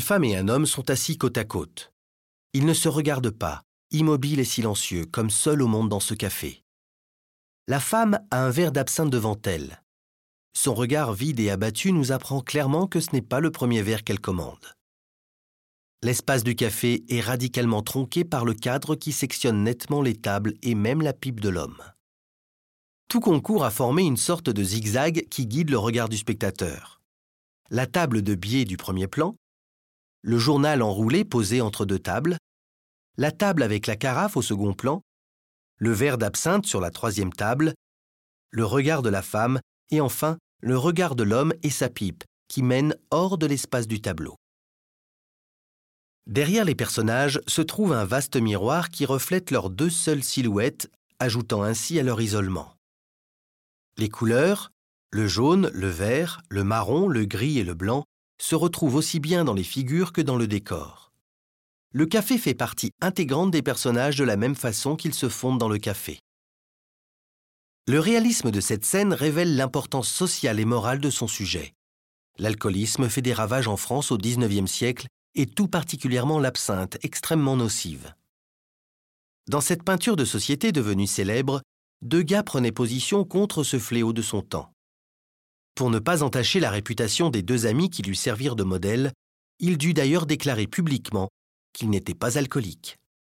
femme et un homme sont assis côte à côte. Ils ne se regardent pas, immobiles et silencieux, comme seuls au monde dans ce café. La femme a un verre d'absinthe devant elle. Son regard vide et abattu nous apprend clairement que ce n'est pas le premier verre qu'elle commande. L'espace du café est radicalement tronqué par le cadre qui sectionne nettement les tables et même la pipe de l'homme. Tout concourt à former une sorte de zigzag qui guide le regard du spectateur. La table de biais du premier plan, le journal enroulé posé entre deux tables, la table avec la carafe au second plan, le verre d'absinthe sur la troisième table, le regard de la femme et enfin le regard de l'homme et sa pipe qui mènent hors de l'espace du tableau. Derrière les personnages se trouve un vaste miroir qui reflète leurs deux seules silhouettes, ajoutant ainsi à leur isolement. Les couleurs, le jaune, le vert, le marron, le gris et le blanc, se retrouvent aussi bien dans les figures que dans le décor. Le café fait partie intégrante des personnages de la même façon qu'ils se fondent dans le café. Le réalisme de cette scène révèle l'importance sociale et morale de son sujet. L'alcoolisme fait des ravages en France au XIXe siècle et tout particulièrement l'absinthe, extrêmement nocive. Dans cette peinture de société devenue célèbre, Degas prenait position contre ce fléau de son temps. Pour ne pas entacher la réputation des deux amis qui lui servirent de modèle, il dut d'ailleurs déclarer publiquement qu'il n'était pas alcoolique.